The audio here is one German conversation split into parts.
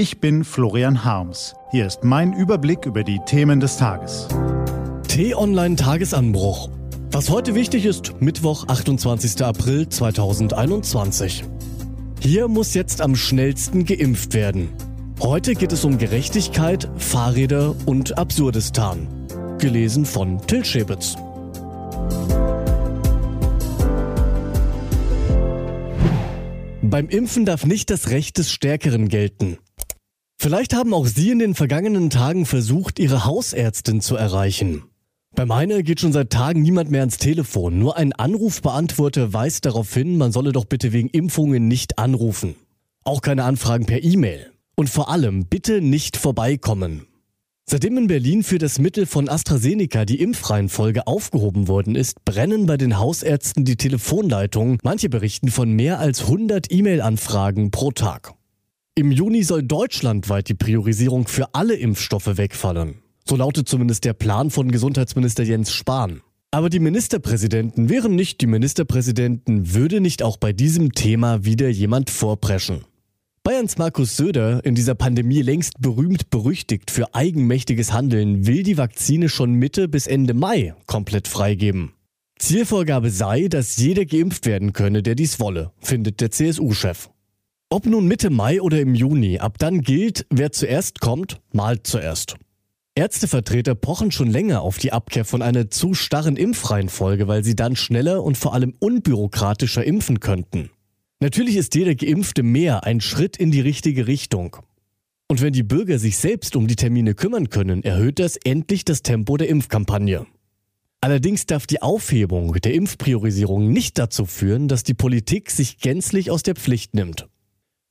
Ich bin Florian Harms. Hier ist mein Überblick über die Themen des Tages. T-Online Tagesanbruch. Was heute wichtig ist, Mittwoch, 28. April 2021. Hier muss jetzt am schnellsten geimpft werden. Heute geht es um Gerechtigkeit, Fahrräder und Absurdistan. Gelesen von Till Schäbitz. Beim Impfen darf nicht das Recht des Stärkeren gelten. Vielleicht haben auch Sie in den vergangenen Tagen versucht, Ihre Hausärztin zu erreichen. Bei meiner geht schon seit Tagen niemand mehr ans Telefon. Nur ein Anrufbeantworter weist darauf hin, man solle doch bitte wegen Impfungen nicht anrufen. Auch keine Anfragen per E-Mail. Und vor allem bitte nicht vorbeikommen. Seitdem in Berlin für das Mittel von AstraZeneca die Impfreihenfolge aufgehoben worden ist, brennen bei den Hausärzten die Telefonleitungen. Manche berichten von mehr als 100 E-Mail-Anfragen pro Tag. Im Juni soll deutschlandweit die Priorisierung für alle Impfstoffe wegfallen. So lautet zumindest der Plan von Gesundheitsminister Jens Spahn. Aber die Ministerpräsidenten wären nicht die Ministerpräsidenten, würde nicht auch bei diesem Thema wieder jemand vorpreschen. Bayerns Markus Söder, in dieser Pandemie längst berühmt berüchtigt für eigenmächtiges Handeln, will die Vakzine schon Mitte bis Ende Mai komplett freigeben. Zielvorgabe sei, dass jeder geimpft werden könne, der dies wolle, findet der CSU-Chef. Ob nun Mitte Mai oder im Juni, ab dann gilt, wer zuerst kommt, malt zuerst. Ärztevertreter pochen schon länger auf die Abkehr von einer zu starren Impfreihenfolge, weil sie dann schneller und vor allem unbürokratischer impfen könnten. Natürlich ist jeder Geimpfte mehr ein Schritt in die richtige Richtung. Und wenn die Bürger sich selbst um die Termine kümmern können, erhöht das endlich das Tempo der Impfkampagne. Allerdings darf die Aufhebung der Impfpriorisierung nicht dazu führen, dass die Politik sich gänzlich aus der Pflicht nimmt.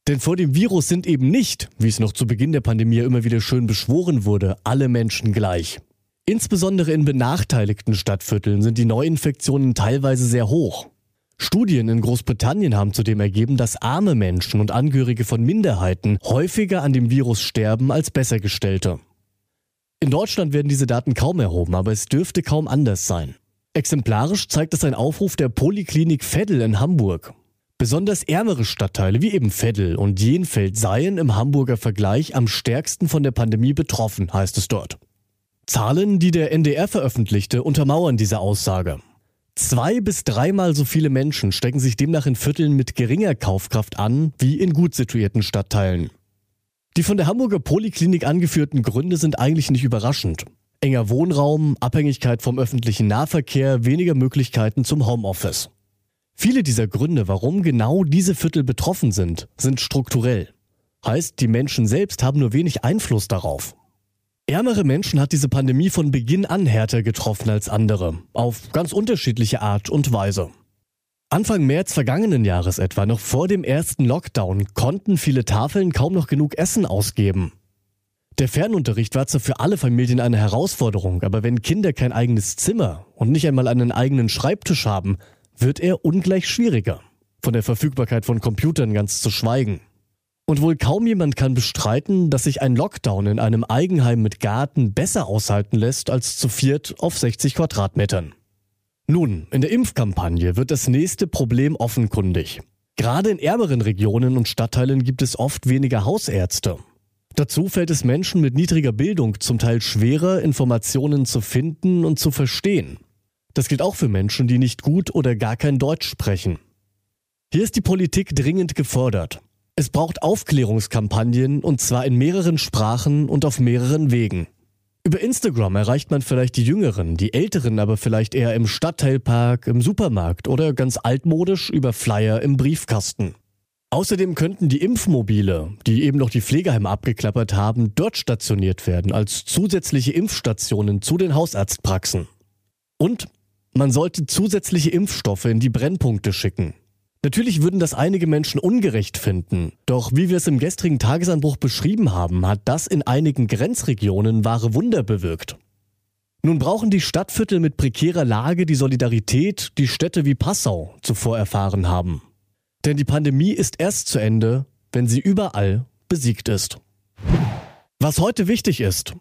Denn vor dem Virus sind eben nicht, wie es noch zu Beginn der Pandemie immer wieder schön beschworen wurde, alle Menschen gleich. Insbesondere in benachteiligten Stadtvierteln sind die Neuinfektionen teilweise sehr hoch. Studien in Großbritannien haben zudem ergeben, dass arme Menschen und Angehörige von Minderheiten häufiger an dem Virus sterben als Bessergestellte. In Deutschland werden diese Daten kaum erhoben, aber es dürfte kaum anders sein. Exemplarisch zeigt es ein Aufruf der Poliklinik Veddel in Hamburg. Besonders ärmere Stadtteile wie eben Veddel und Jenfeld seien im Hamburger Vergleich am stärksten von der Pandemie betroffen, heißt es dort. Zahlen, die der NDR veröffentlichte, untermauern diese Aussage. Zwei bis dreimal so viele Menschen stecken sich demnach in Vierteln mit geringer Kaufkraft an wie in gut situierten Stadtteilen. Die von der Hamburger Poliklinik angeführten Gründe sind eigentlich nicht überraschend. Enger Wohnraum, Abhängigkeit vom öffentlichen Nahverkehr, weniger Möglichkeiten zum Homeoffice. Viele dieser Gründe, warum genau diese Viertel betroffen sind, sind strukturell. Heißt, die Menschen selbst haben nur wenig Einfluss darauf. Ärmere Menschen hat diese Pandemie von Beginn an härter getroffen als andere, auf ganz unterschiedliche Art und Weise. Anfang März vergangenen Jahres etwa, noch vor dem ersten Lockdown, konnten viele Tafeln kaum noch genug Essen ausgeben. Der Fernunterricht war zwar für alle Familien eine Herausforderung, aber wenn Kinder kein eigenes Zimmer und nicht einmal einen eigenen Schreibtisch haben, wird er ungleich schwieriger. Von der Verfügbarkeit von Computern ganz zu schweigen. Und wohl kaum jemand kann bestreiten, dass sich ein Lockdown in einem Eigenheim mit Garten besser aushalten lässt als zu viert auf 60 Quadratmetern. Nun, in der Impfkampagne wird das nächste Problem offenkundig. Gerade in ärmeren Regionen und Stadtteilen gibt es oft weniger Hausärzte. Dazu fällt es Menschen mit niedriger Bildung zum Teil schwerer, Informationen zu finden und zu verstehen. Das gilt auch für Menschen, die nicht gut oder gar kein Deutsch sprechen. Hier ist die Politik dringend gefordert. Es braucht Aufklärungskampagnen und zwar in mehreren Sprachen und auf mehreren Wegen. Über Instagram erreicht man vielleicht die Jüngeren, die Älteren aber vielleicht eher im Stadtteilpark, im Supermarkt oder ganz altmodisch über Flyer im Briefkasten. Außerdem könnten die Impfmobile, die eben noch die Pflegeheime abgeklappert haben, dort stationiert werden als zusätzliche Impfstationen zu den Hausarztpraxen. Und man sollte zusätzliche Impfstoffe in die Brennpunkte schicken. Natürlich würden das einige Menschen ungerecht finden, doch wie wir es im gestrigen Tagesanbruch beschrieben haben, hat das in einigen Grenzregionen wahre Wunder bewirkt. Nun brauchen die Stadtviertel mit prekärer Lage die Solidarität, die Städte wie Passau zuvor erfahren haben. Denn die Pandemie ist erst zu Ende, wenn sie überall besiegt ist. Was heute wichtig ist.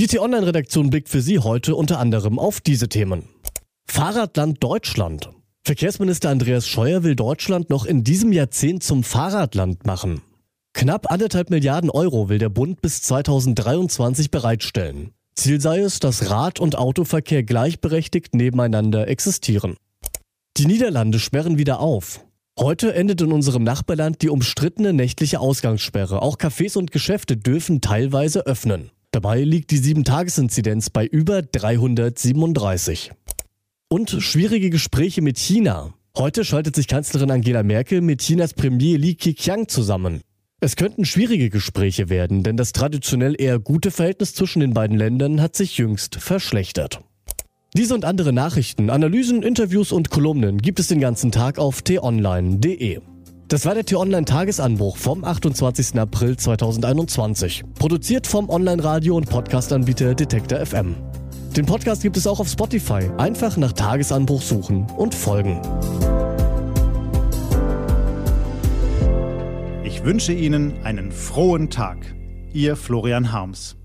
Die T-Online-Redaktion blickt für Sie heute unter anderem auf diese Themen. Fahrradland Deutschland. Verkehrsminister Andreas Scheuer will Deutschland noch in diesem Jahrzehnt zum Fahrradland machen. Knapp anderthalb Milliarden Euro will der Bund bis 2023 bereitstellen. Ziel sei es, dass Rad- und Autoverkehr gleichberechtigt nebeneinander existieren. Die Niederlande sperren wieder auf. Heute endet in unserem Nachbarland die umstrittene nächtliche Ausgangssperre. Auch Cafés und Geschäfte dürfen teilweise öffnen. Dabei liegt die 7-Tages-Inzidenz bei über 337. Und schwierige Gespräche mit China. Heute schaltet sich Kanzlerin Angela Merkel mit Chinas Premier Li Keqiang zusammen. Es könnten schwierige Gespräche werden, denn das traditionell eher gute Verhältnis zwischen den beiden Ländern hat sich jüngst verschlechtert. Diese und andere Nachrichten, Analysen, Interviews und Kolumnen gibt es den ganzen Tag auf t-online.de. Das war der T-Online-Tagesanbruch vom 28. April 2021. Produziert vom Online-Radio- und Podcast-Anbieter Detektor FM. Den Podcast gibt es auch auf Spotify. Einfach nach Tagesanbruch suchen und folgen. Ich wünsche Ihnen einen frohen Tag. Ihr Florian Harms.